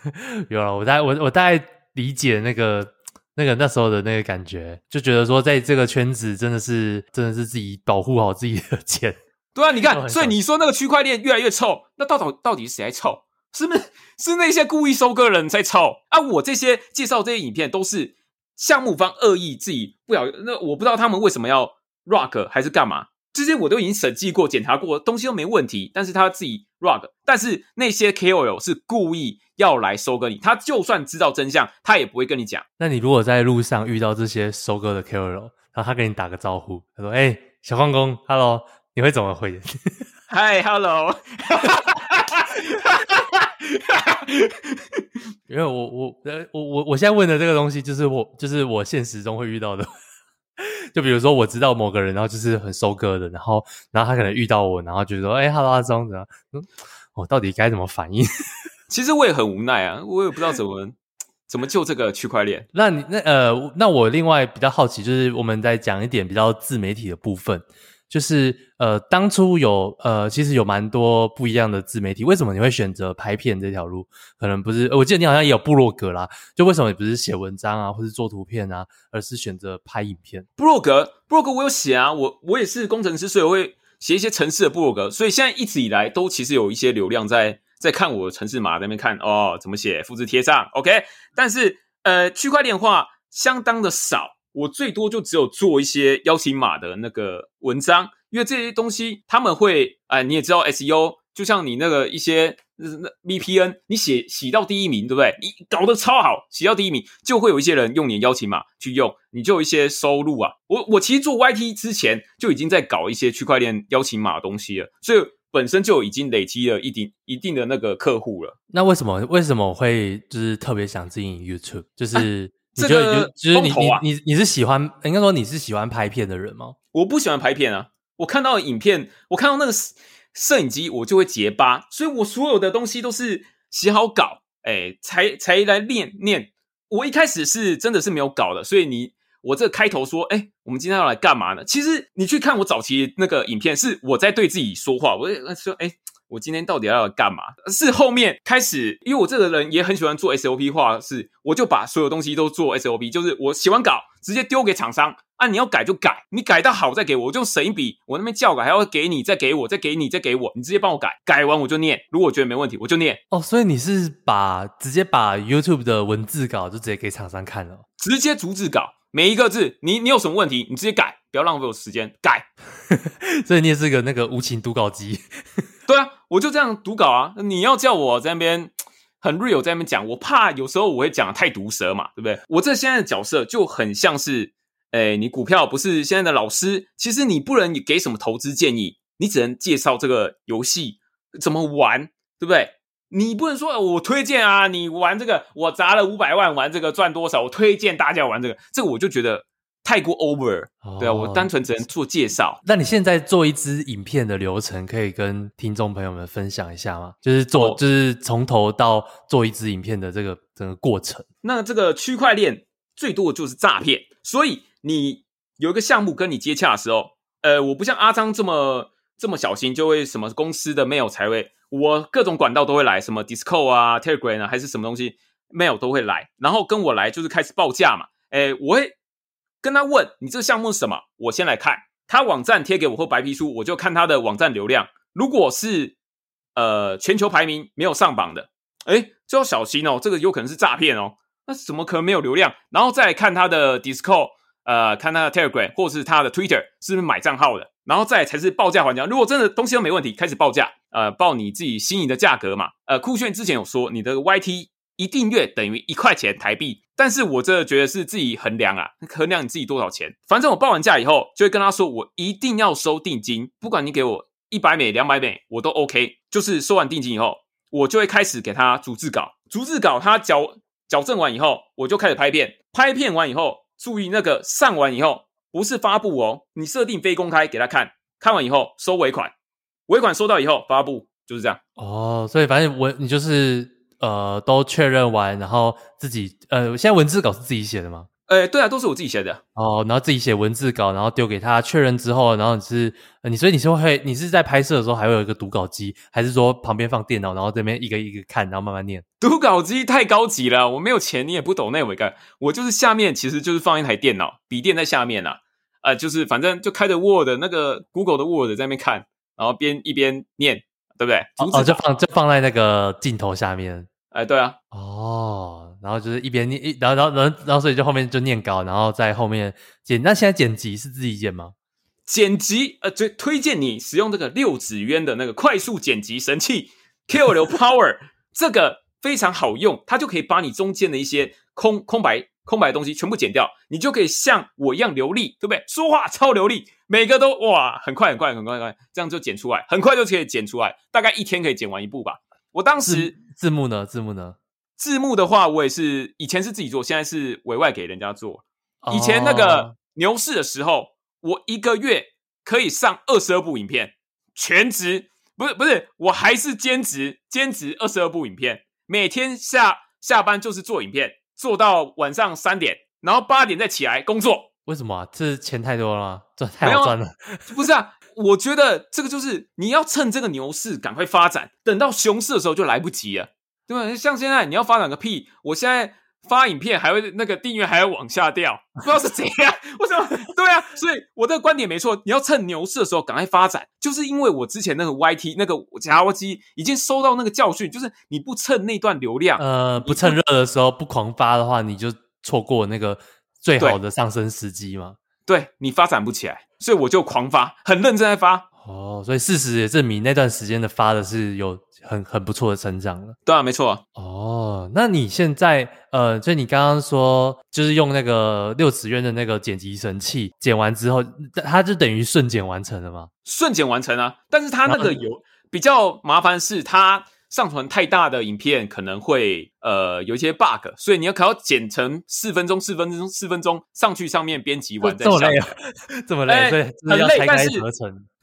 [LAUGHS] 有了，我大我我大概理解那个那个那时候的那个感觉，就觉得说，在这个圈子真的是真的是自己保护好自己的钱。对啊，你看，所以你说那个区块链越来越臭，那到底到底是谁在臭？是不是是那些故意收割人在臭啊？我这些介绍这些影片都是项目方恶意自己不晓，那我不知道他们为什么要。rug 还是干嘛？这些我都已经审计过、检查过，东西都没问题。但是他自己 rug，但是那些 KOL 是故意要来收割你。他就算知道真相，他也不会跟你讲。那你如果在路上遇到这些收割的 KOL，然后他跟你打个招呼，他说：“哎、欸，小矿工，Hello，你会怎么回？”“Hi，Hello。[LAUGHS] ”因为我我呃我我我现在问的这个东西，就是我就是我现实中会遇到的。[LAUGHS] 就比如说，我知道某个人，然后就是很收割的，然后，然后他可能遇到我，然后就说：“哎、欸，哈喽，阿忠，怎样？我到底该怎么反应？” [LAUGHS] 其实我也很无奈啊，我也不知道怎么怎么救这个区块链。那你那呃，那我另外比较好奇，就是我们在讲一点比较自媒体的部分。就是呃，当初有呃，其实有蛮多不一样的自媒体。为什么你会选择拍片这条路？可能不是，我记得你好像也有部落格啦。就为什么你不是写文章啊，或是做图片啊，而是选择拍影片？部落格，部落格我有写啊，我我也是工程师，所以我会写一些城市的部落格。所以现在一直以来都其实有一些流量在在看我的城市码那边看哦，怎么写，复制贴上，OK。但是呃，区块链化相当的少。我最多就只有做一些邀请码的那个文章，因为这些东西他们会，哎，你也知道 SEO，就像你那个一些那 VPN，你写写到第一名，对不对？你搞得超好，写到第一名，就会有一些人用你的邀请码去用，你就有一些收入啊。我我其实做 YT 之前就已经在搞一些区块链邀请码的东西了，所以本身就已经累积了一定一定的那个客户了。那为什么为什么会就是特别想经营 YouTube？就是。啊你觉得就就是你你你你是喜欢应该说你是喜欢拍片的人吗？我不喜欢拍片啊！我看到影片，我看到那个摄影机，我就会结巴，所以我所有的东西都是写好稿，哎，才才来练练。我一开始是真的是没有稿的，所以你我这个开头说，哎，我们今天要来干嘛呢？其实你去看我早期那个影片，是我在对自己说话，我说，哎。我今天到底要干嘛？是后面开始，因为我这个人也很喜欢做 SOP 化，是我就把所有东西都做 SOP，就是我写完稿直接丢给厂商啊，你要改就改，你改到好再给我，我就省一笔，我那边校改还要给你，再给我，再给你，再给我，你直接帮我改，改完我就念，如果我觉得没问题，我就念。哦，所以你是把直接把 YouTube 的文字稿就直接给厂商看了，直接逐字稿，每一个字，你你有什么问题，你直接改，不要浪费我时间，改。[LAUGHS] 所以你也是个那个无情读稿机。对啊，我就这样读稿啊。你要叫我在那边 [TSK] 很 real 在那边讲，我怕有时候我会讲得太毒舌嘛，对不对？我这现在的角色就很像是，诶，你股票不是现在的老师，其实你不能给什么投资建议，你只能介绍这个游戏怎么玩，对不对？你不能说我推荐啊，你玩这个，我砸了五百万玩这个赚多少，我推荐大家玩这个，这个我就觉得。太过 over，对啊，我单纯只能做介绍。那你现在做一支影片的流程，可以跟听众朋友们分享一下吗？就是做，就是从头到做一支影片的这个整个过程。那这个区块链最多的就是诈骗，所以你有一个项目跟你接洽的时候，呃，我不像阿张这么这么小心，就会什么公司的 mail 才会，我各种管道都会来，什么 Discord 啊、Telegram 啊，还是什么东西 mail 都会来，然后跟我来就是开始报价嘛，诶，我会。跟他问你这个项目是什么？我先来看他网站贴给我或白皮书，我就看他的网站流量。如果是呃全球排名没有上榜的，诶，就要小心哦，这个有可能是诈骗哦。那怎么可能没有流量？然后再看他的 Discord，呃，看他的 Telegram 或是他的 Twitter 是不是买账号的，然后再才是报价环节。如果真的东西都没问题，开始报价，呃，报你自己心仪的价格嘛。呃，酷炫之前有说你的 YT。一订阅等于一块钱台币，但是我这觉得是自己衡量啊，衡量你自己多少钱。反正我报完价以后，就会跟他说，我一定要收定金，不管你给我一百美、两百美，我都 OK。就是收完定金以后，我就会开始给他逐字稿，逐字稿他矫矫正完以后，我就开始拍片。拍片完以后，注意那个上完以后不是发布哦，你设定非公开给他看，看完以后收尾款，尾款收到以后发布，就是这样。哦，所以反正我你就是。呃，都确认完，然后自己呃，现在文字稿是自己写的吗？呃，对啊，都是我自己写的。哦，然后自己写文字稿，然后丢给他确认之后，然后你是呃，你所以你是会，你是在拍摄的时候还会有一个读稿机，还是说旁边放电脑，然后这边一个一个看，然后慢慢念？读稿机太高级了，我没有钱，你也不懂那尾干，我就是下面其实就是放一台电脑，笔电在下面啊，呃，就是反正就开着 Word 那个 Google 的 Word 在那边看，然后边一边念。对不对？哦，就放就放在那个镜头下面。哎，对啊。哦，然后就是一边念一，然后然后然后然后所以就后面就念稿，然后在后面剪。那现在剪辑是自己剪吗？剪辑呃，最推荐你使用这个六指渊的那个快速剪辑神器 Q 流 Power，这个非常好用，它就可以把你中间的一些空空白空白的东西全部剪掉，你就可以像我一样流利，对不对？说话超流利，每个都哇，很快很快很快很快，这样就剪出来，很快就可以剪出来，大概一天可以剪完一部吧。我当时字，字幕呢？字幕呢？字幕的话，我也是以前是自己做，现在是委外给人家做。以前那个牛市的时候。我一个月可以上二十二部影片，全职不是不是，我还是兼职，兼职二十二部影片，每天下下班就是做影片，做到晚上三点，然后八点再起来工作。为什么啊？这钱太多了吗？赚太好赚了？[LAUGHS] 不是啊，我觉得这个就是你要趁这个牛市赶快发展，等到熊市的时候就来不及了，对吧？像现在你要发展个屁，我现在。发影片还会那个订阅还要往下掉，不知道是怎样？为什么？对啊，所以我这个观点没错，你要趁牛市的时候赶快发展，就是因为我之前那个 YT 那个夹娃机已经收到那个教训，就是你不趁那段流量，呃，不趁热的时候不狂发的话，你就错过那个最好的上升时机嘛。对，你发展不起来，所以我就狂发，很认真在发。哦，所以事实也证明那段时间的发的是有。很很不错的成长了，对啊，没错。哦，那你现在呃，就你刚刚说，就是用那个六指渊的那个剪辑神器剪完之后，它就等于瞬剪完成了吗？瞬剪完成啊，但是它那个有比较麻烦，是它上传太大的影片可能会呃有一些 bug，所以你要可要剪成四分钟、四分钟、四分钟上去上面编辑完再下。这么累啊？这么累？对、欸，很累。但是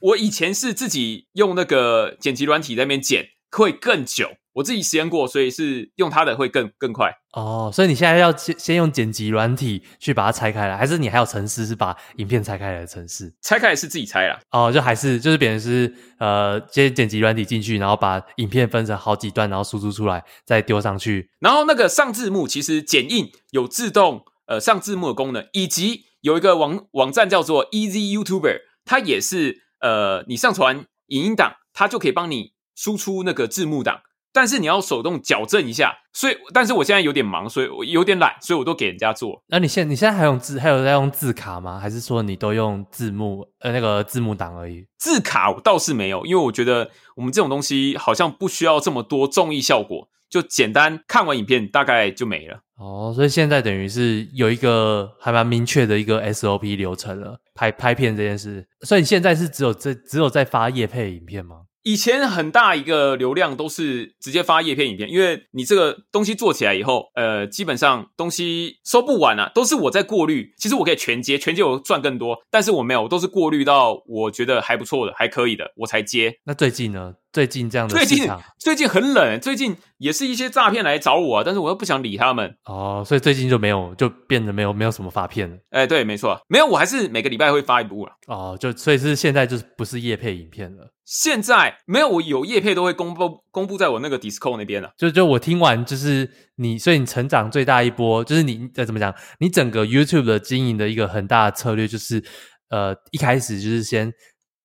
我以前是自己用那个剪辑软体在那边剪。会更久，我自己实验过，所以是用它的会更更快哦。所以你现在要先先用剪辑软体去把它拆开来，还是你还有程式是把影片拆开来的程式？拆开来是自己拆啦。哦，就还是就是别人是呃接剪辑软体进去，然后把影片分成好几段，然后输出出来再丢上去。然后那个上字幕其实剪映有自动呃上字幕的功能，以及有一个网网站叫做 Easy YouTuber，它也是呃你上传影音档，它就可以帮你。输出那个字幕档，但是你要手动矫正一下，所以，但是我现在有点忙，所以我有点懒，所以我都给人家做。那你现你现在还用字，还有在用字卡吗？还是说你都用字幕，呃，那个字幕档而已？字卡我倒是没有，因为我觉得我们这种东西好像不需要这么多综艺效果，就简单看完影片大概就没了。哦，所以现在等于是有一个还蛮明确的一个 SOP 流程了，拍拍片这件事。所以你现在是只有这只有在发夜配影片吗？以前很大一个流量都是直接发叶片影片，因为你这个东西做起来以后，呃，基本上东西收不完啊，都是我在过滤。其实我可以全接，全接我赚更多，但是我没有，我都是过滤到我觉得还不错的、还可以的，我才接。那最近呢？最近这样的最近最近很冷，最近也是一些诈骗来找我啊，但是我又不想理他们哦，所以最近就没有，就变得没有没有什么发片了。哎，对，没错，没有，我还是每个礼拜会发一部了。哦，就所以是现在就是不是业配影片了。现在没有，我有业配都会公布公布在我那个 Discord 那边了。就就我听完就是你，所以你成长最大一波就是你呃怎么讲？你整个 YouTube 的经营的一个很大的策略就是呃一开始就是先。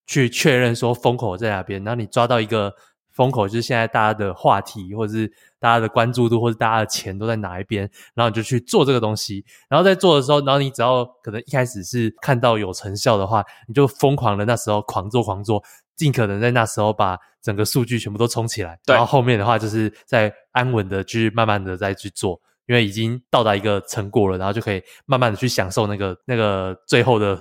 去确认说风口在哪边，然后你抓到一个风口，就是现在大家的话题，或者是大家的关注度，或者大家的钱都在哪一边，然后你就去做这个东西。然后在做的时候，然后你只要可能一开始是看到有成效的话，你就疯狂的那时候狂做狂做，尽可能在那时候把整个数据全部都冲起来。对。然后后面的话就是在安稳的去慢慢的再去做，因为已经到达一个成果了，然后就可以慢慢的去享受那个那个最后的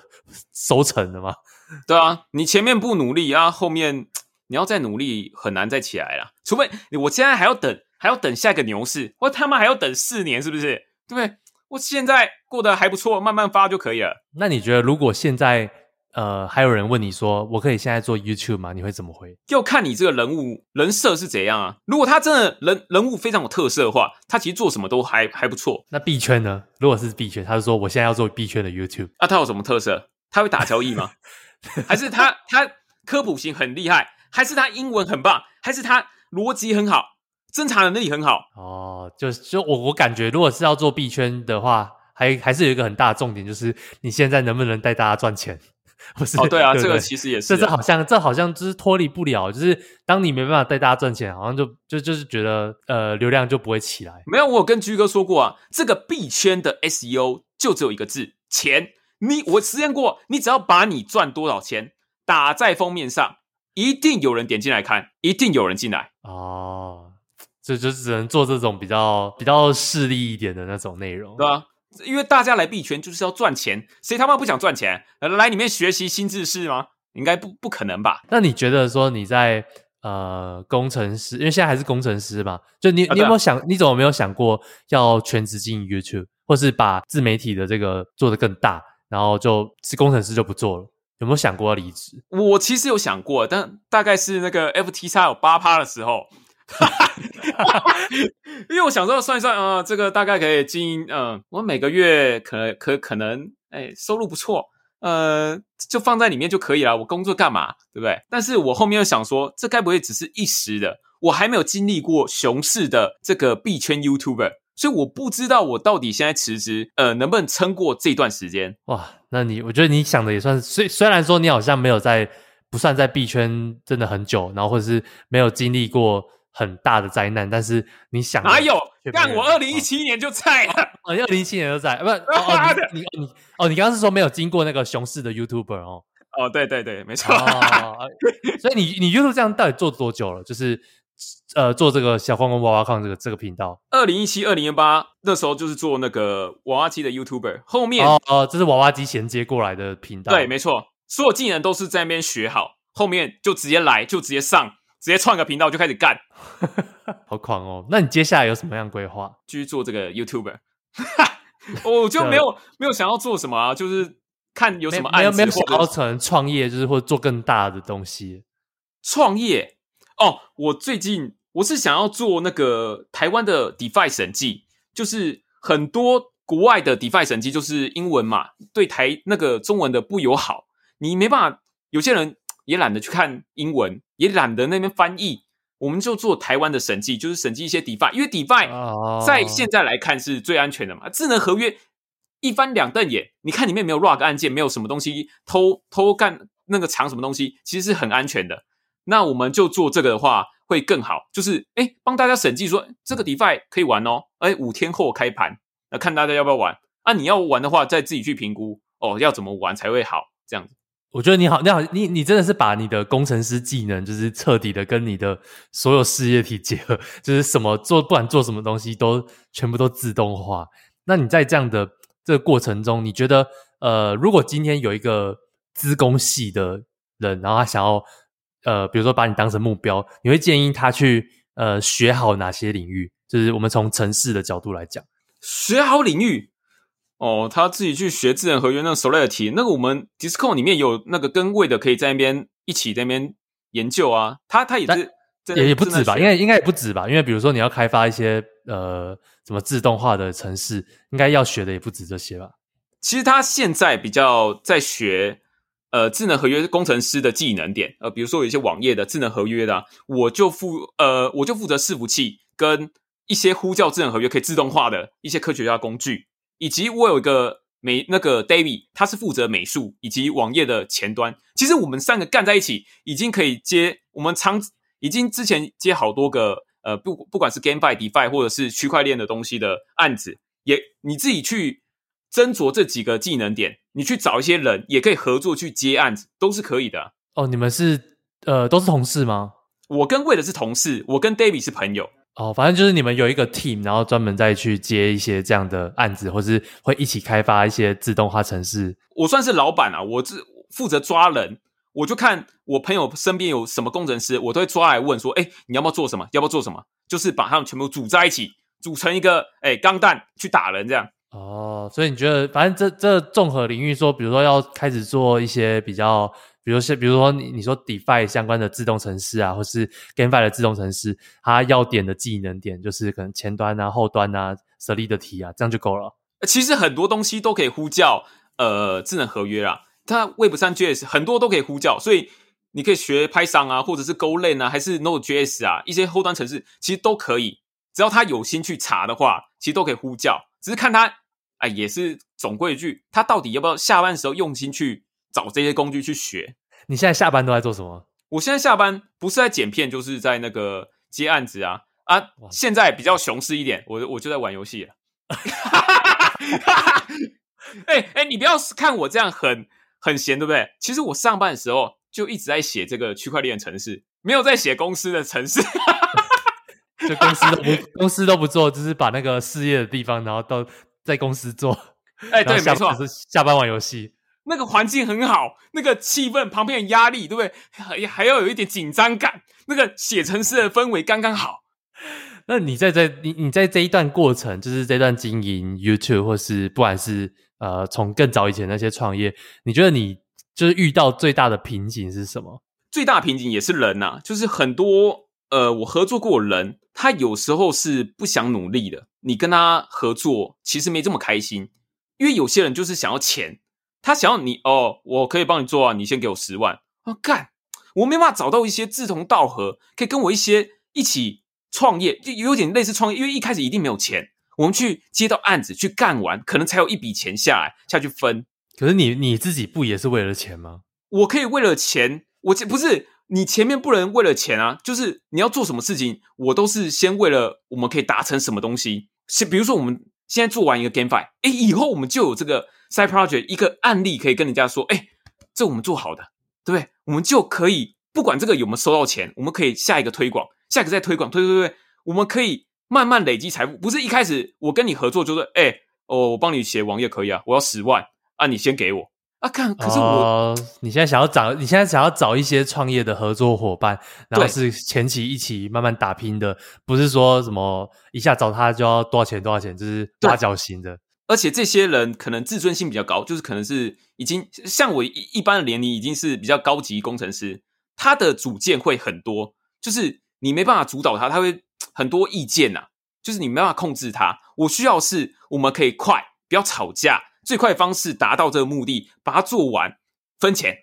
收成了嘛。[LAUGHS] 对啊，你前面不努力啊，后面你要再努力很难再起来了。除非我现在还要等，还要等下一个牛市，我他妈还要等四年，是不是？对不对？我现在过得还不错，慢慢发就可以了。那你觉得，如果现在呃还有人问你说，我可以现在做 YouTube 吗？你会怎么回？要看你这个人物人设是怎样啊。如果他真的人人物非常有特色的话，他其实做什么都还还不错。那币圈呢？如果是币圈，他就说我现在要做币圈的 YouTube，啊，他有什么特色？他会打交易吗？[LAUGHS] 还是他他科普型很厉害，还是他英文很棒，还是他逻辑很好，侦查能力很好？哦，就就我我感觉，如果是要做币圈的话，还还是有一个很大的重点，就是你现在能不能带大家赚钱？不是？哦，对啊，[LAUGHS] 对对这个其实也是、啊，这这好像这好像就是脱离不了，就是当你没办法带大家赚钱，好像就就就是觉得呃流量就不会起来。没有，我有跟居哥说过啊，这个币圈的 SEO 就只有一个字：钱。你我实验过，你只要把你赚多少钱打在封面上，一定有人点进来看，一定有人进来哦。这就只能做这种比较比较势利一点的那种内容，对啊，因为大家来币圈就是要赚钱，谁他妈不想赚钱？来里面学习新知识吗？应该不不可能吧？那你觉得说你在呃工程师，因为现在还是工程师嘛，就你你有没有想，啊、你怎么没有想过要全职经营 YouTube，或是把自媒体的这个做得更大，然后就是工程师就不做了？有没有想过要离职？我其实有想过，但大概是那个 FTX 有八趴的时候。[LAUGHS] 因为我想说算一算啊、呃，这个大概可以经营，嗯、我每个月可可可能，哎，收入不错，呃，就放在里面就可以了。我工作干嘛，对不对？但是我后面又想说，这该不会只是一时的？我还没有经历过熊市的这个币圈 YouTuber，所以我不知道我到底现在辞职，呃，能不能撑过这段时间？哇，那你我觉得你想的也算是，虽虽然说你好像没有在不算在币圈真的很久，然后或者是没有经历过。很大的灾难，但是你想哪有？干我二零一七年就在了，二零一七年就在，不，你你你哦，你刚刚是说没有经过那个熊市的 YouTuber 哦？哦，对对对，没错。哦、所以你你 YouTube 这样到底做多久了？就是呃，做这个小黄瓜娃娃控这个这个频道。二零一七、二零一八那时候就是做那个娃娃机的 YouTuber，后面哦哦，这是娃娃机衔接过来的频道。对，没错，所有技能都是在那边学好，后面就直接来，就直接上。直接创个频道就开始干，[LAUGHS] 好狂哦！那你接下来有什么样规划？继续做这个 YouTuber？[LAUGHS] 我就没有没有想要做什么啊，就是看有什么案子，没有没有想要成创业，就是或者做更大的东西。创业哦，我最近我是想要做那个台湾的 DeFi 审计，就是很多国外的 DeFi 审计就是英文嘛，对台那个中文的不友好，你没办法，有些人。[TSK] 也懒得去看英文，也懒得那边翻译，我们就做台湾的审计，就是审计一些 DeFi，因为 DeFi 在现在来看是最安全的嘛。Oh. 智能合约一翻两瞪眼，你看里面没有 rug 按键，没有什么东西偷偷干那个藏什么东西，其实是很安全的。那我们就做这个的话会更好，就是诶帮大家审计说这个 DeFi 可以玩哦，诶五天后开盘，那看大家要不要玩啊？你要玩的话，再自己去评估哦，要怎么玩才会好这样子。我觉得你好，你好，你你真的是把你的工程师技能，就是彻底的跟你的所有事业体结合，[LAUGHS] 就是什么做，不管做什么东西都全部都自动化。那你在这样的这个过程中，你觉得呃，如果今天有一个资工系的人，然后他想要呃，比如说把你当成目标，你会建议他去呃学好哪些领域？就是我们从城市的角度来讲，学好领域。哦，他自己去学智能合约那个 Solidity，那个我们 Discord 里面有那个跟位的，可以在那边一起在那边研究啊。他他也是也也不止吧，应该应该也不止吧。因为比如说你要开发一些呃什么自动化的城市，应该要学的也不止这些吧。其实他现在比较在学呃智能合约工程师的技能点，呃，比如说有一些网页的智能合约的，我就负呃我就负责伺服器跟一些呼叫智能合约可以自动化的一些科学家工具。以及我有一个美那个 David，他是负责美术以及网页的前端。其实我们三个干在一起，已经可以接我们长已经之前接好多个呃不不管是 GameFi、DeFi 或者是区块链的东西的案子，也你自己去斟酌这几个技能点，你去找一些人也可以合作去接案子，都是可以的。哦，你们是呃都是同事吗？我跟魏的是同事，我跟 David 是朋友。哦，反正就是你们有一个 team，然后专门再去接一些这样的案子，或是会一起开发一些自动化程式。我算是老板啊，我只负责抓人，我就看我朋友身边有什么工程师，我都会抓来问说：“哎，你要不要做什么？要不要做什么？”就是把他们全部组在一起，组成一个哎钢弹去打人这样。哦，所以你觉得，反正这这综合领域说，比如说要开始做一些比较。比如说，比如说你你说 DeFi 相关的自动程式啊，或是 GameFi 的自动程式，它要点的技能点就是可能前端啊、后端啊、Solidity 啊，这样就够了。其实很多东西都可以呼叫呃智能合约啊，它 Web3.js 很多都可以呼叫，所以你可以学 Python 啊，或者是 Golang 啊，还是 Node.js 啊，一些后端程式其实都可以，只要他有心去查的话，其实都可以呼叫。只是看他哎，也是总归一句，他到底要不要下班时候用心去。找这些工具去学。你现在下班都在做什么？我现在下班不是在剪片，就是在那个接案子啊啊！现在比较雄狮一点，我我就在玩游戏了。哎 [LAUGHS] 哎、欸欸，你不要看我这样很很闲，对不对？其实我上班的时候就一直在写这个区块链城市，没有在写公司的程式，就公司都不公司都不做，就是把那个事业的地方，然后都在公司做。哎、欸，对，没错，是下班玩游戏，那个环境很好，那个气氛旁边的压力，对不对？还还要有一点紧张感，那个写程式的氛围刚刚好。那你在这你你在这一段过程，就是这段经营 YouTube 或是不管是呃从更早以前那些创业，你觉得你就是遇到最大的瓶颈是什么？最大瓶颈也是人呐、啊，就是很多呃我合作过人，他有时候是不想努力的，你跟他合作其实没这么开心。因为有些人就是想要钱，他想要你哦，我可以帮你做啊，你先给我十万啊，干，我没办法找到一些志同道合，可以跟我一些一起创业，就有点类似创业，因为一开始一定没有钱，我们去接到案子去干完，可能才有一笔钱下来下去分。可是你你自己不也是为了钱吗？我可以为了钱，我这不是你前面不能为了钱啊，就是你要做什么事情，我都是先为了我们可以达成什么东西，是比如说我们。现在做完一个 GameFi，哎，以后我们就有这个 Side Project 一个案例可以跟人家说，哎，这我们做好的，对不对？我们就可以不管这个有没有收到钱，我们可以下一个推广，下一个再推广，推推推，我们可以慢慢累积财富。不是一开始我跟你合作就说，哎，哦，我帮你写网页可以啊，我要十万啊，你先给我。啊，看，可是我，呃，你现在想要找，你现在想要找一些创业的合作伙伴，然后是前期一起慢慢打拼的，不是说什么一下找他就要多少钱多少钱，就是八角型的。而且这些人可能自尊心比较高，就是可能是已经像我一一般的年龄，已经是比较高级工程师，他的主见会很多，就是你没办法主导他，他会很多意见呐，就是你没办法控制他。我需要是我们可以快，不要吵架。最快方式达到这个目的，把它做完，分钱，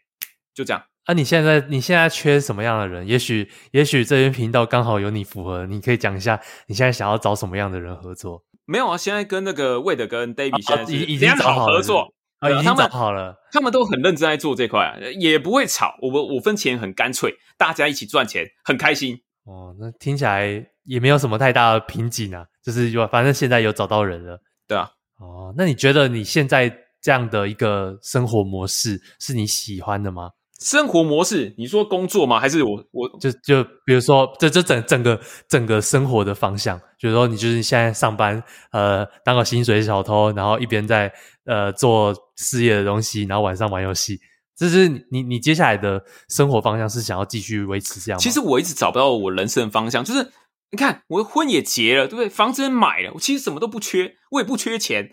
就这样。啊，你现在你现在缺什么样的人？也许也许这边频道刚好有你符合，你可以讲一下你现在想要找什么样的人合作？没有啊，现在跟那个 Wade 跟 David 现在是已经找好合作，啊，已经找好了，他们都很认真在做这块，也不会吵。我我分钱很干脆，大家一起赚钱，很开心。哦，那听起来也没有什么太大的瓶颈啊，就是有反正现在有找到人了，对啊。哦，那你觉得你现在这样的一个生活模式是你喜欢的吗？生活模式，你说工作吗？还是我我就就比如说，这这整整个整个生活的方向，比如说你就是现在上班，呃，当个薪水小偷，然后一边在呃做事业的东西，然后晚上玩游戏，这是你你接下来的生活方向是想要继续维持这样吗？其实我一直找不到我人生的方向，就是。你看，我的婚也结了，对不对？房子也买了，我其实什么都不缺，我也不缺钱。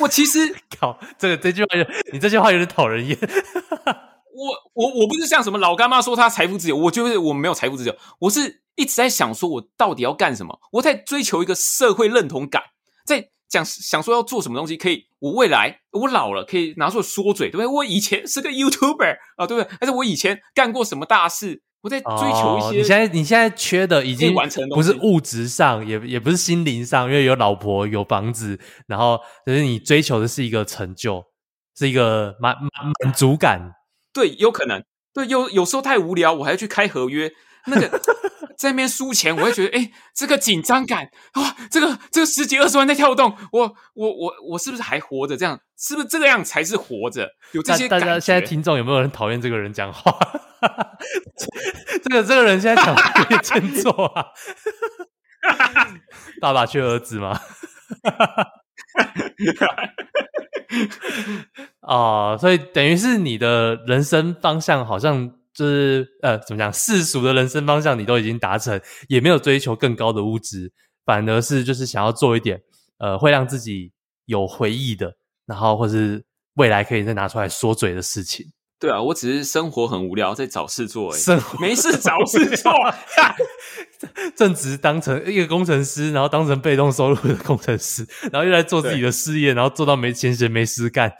我其实 [LAUGHS] 靠，这个这句话，你这句话有点讨人厌。[LAUGHS] 我我我不是像什么老干妈说他财富自由，我就是我没有财富自由。我是一直在想，说我到底要干什么？我在追求一个社会认同感，在讲想说要做什么东西，可以我未来我老了可以拿出来说嘴，对不对？我以前是个 YouTuber 啊，对不对？但是我以前干过什么大事？我在追求一些、哦。你现在你现在缺的已经完成不是物质上，也也不是心灵上，因为有老婆有房子，然后就是你追求的是一个成就，是一个满满满足感。对，有可能。对，有有时候太无聊，我还要去开合约。那个在那边输钱，我会觉得，哎，这个紧张感啊，这个这个十几二十万在跳动，我我我我是不是还活着？这样是不是这个样才是活着？有这些。大家现在听众有没有人讨厌这个人讲话？[LAUGHS] 这个这个人现在讲话有点欠揍啊！爸爸缺儿子吗？[LAUGHS] 哦，所以等于是你的人生方向好像。就是呃，怎么讲？世俗的人生方向你都已经达成，也没有追求更高的物质，反而是就是想要做一点呃，会让自己有回忆的，然后或是未来可以再拿出来说嘴的事情。对啊，我只是生活很无聊，在找事做而已，生活没事找事做，[LAUGHS] 正职当成一个工程师，然后当成被动收入的工程师，然后又来做自己的事业，然后做到没钱闲没事干。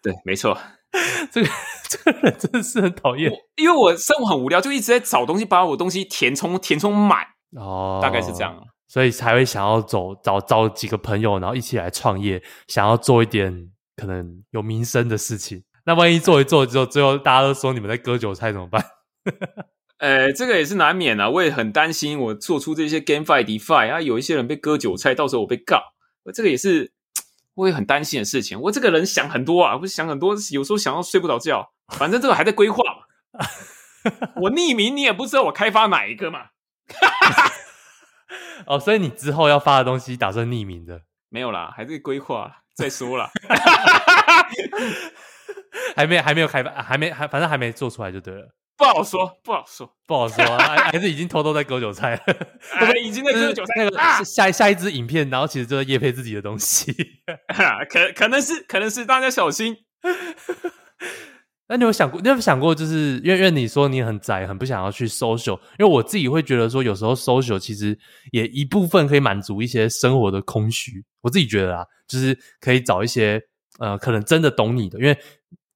对，没错。[LAUGHS] 这个 [LAUGHS] 这个人真的是很讨厌，因为我生活很无聊，就一直在找东西把我东西填充填充满哦，大概是这样，所以才会想要走找找几个朋友，然后一起来创业，想要做一点可能有名声的事情。那万一做一做之后，最后大家都说你们在割韭菜怎么办？[LAUGHS] 呃，这个也是难免啊，我也很担心，我做出这些 GameFi、DeFi 啊，有一些人被割韭菜，到时候我被告，这个也是我也很担心的事情。我这个人想很多啊，我想很多，有时候想要睡不着觉。反正这个还在规划嘛。[LAUGHS] 我匿名，你也不知道我开发哪一个嘛。[LAUGHS] 哦，所以你之后要发的东西打算匿名的？没有啦，还在规划，再说啦。[LAUGHS] 还没还没有开发，还没还反正还没做出来就对了。不好说，不好说，不好说，还 [LAUGHS] 还是已经偷偷在割韭菜了，对 [LAUGHS] 已经在割韭菜。那个下下一支影片，然后其实就是叶配自己的东西，[LAUGHS] 可可能是可能是大家小心。那你有想过？你有想过？就是因为因为你说你很宅，很不想要去 social，因为我自己会觉得说，有时候 social 其实也一部分可以满足一些生活的空虚。我自己觉得啊，就是可以找一些呃，可能真的懂你的，因为。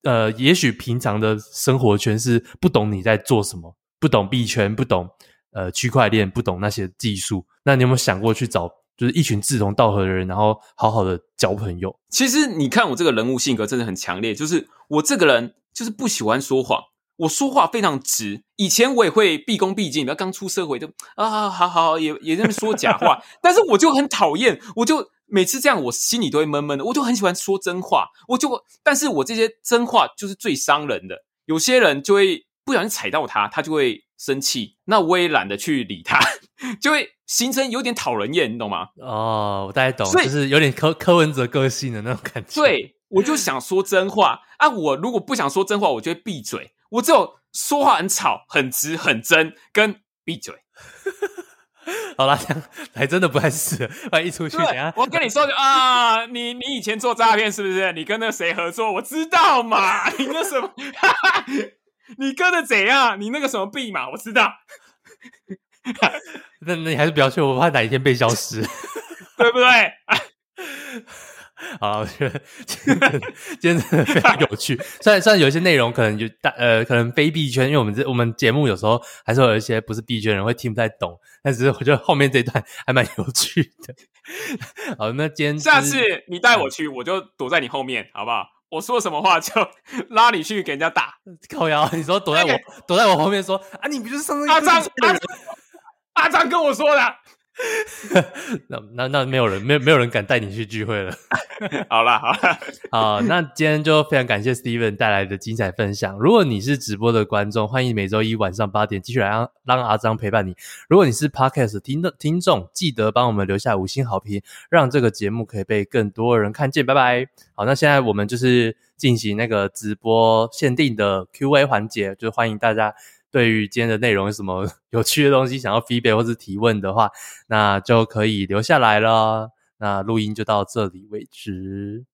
呃，也许平常的生活圈是不懂你在做什么，不懂币圈，不懂呃区块链，不懂那些技术。那你有没有想过去找就是一群志同道合的人，然后好好的交朋友？其实你看我这个人物性格真的很强烈，就是我这个人就是不喜欢说谎，我说话非常直。以前我也会毕恭毕敬，然后刚出社会就啊，好好也也在那边说假话，[LAUGHS] 但是我就很讨厌，我就。每次这样，我心里都会闷闷的。我就很喜欢说真话，我就，但是我这些真话就是最伤人的。有些人就会不小心踩到他，他就会生气。那我也懒得去理他，[LAUGHS] 就会形成有点讨人厌，你懂吗？哦，我大概懂，就是有点柯柯文哲个性的那种感觉。对，我就想说真话啊！我如果不想说真话，我就会闭嘴。我只有说话很吵、很直、很真，跟闭嘴。[LAUGHS] 好啦，这样还真的不太适合。万一一出去，等下我跟你说啊，你你以前做诈骗是不是？你跟那谁合作？我知道嘛。[LAUGHS] 你那什么？[LAUGHS] 你跟的怎样？你那个什么币嘛？我知道。那那你还是不要去，我怕哪一天被消失，对不对？好，我觉得今天今天真的非常有趣。虽然虽然有一些内容可能就大呃，可能非币圈，因为我们这我们节目有时候还是会有一些不是币圈人会听不太懂，但是我觉得后面这一段还蛮有趣的。好，那今天下次你带我去，我就躲在你后面，好不好？我说什么话就 [LAUGHS] 拉你去给人家打。[LAUGHS] 靠腰，你说躲在我、欸、躲在我后面说啊，你不就是上次阿张阿阿张跟我说的。[LAUGHS] 那那那没有人，没有没有人敢带你去聚会了。好 [LAUGHS] 啦好啦，[LAUGHS] 好，那今天就非常感谢 Steven 带来的精彩分享。如果你是直播的观众，欢迎每周一晚上八点继续来让让阿张陪伴你。如果你是 Podcast 听的听众，记得帮我们留下五星好评，让这个节目可以被更多人看见。拜拜。好，那现在我们就是进行那个直播限定的 Q&A 环节，就欢迎大家。对于今天的内容有什么 [LAUGHS] 有趣的东西想要 feedback 或是提问的话，那就可以留下来了。那录音就到这里为止。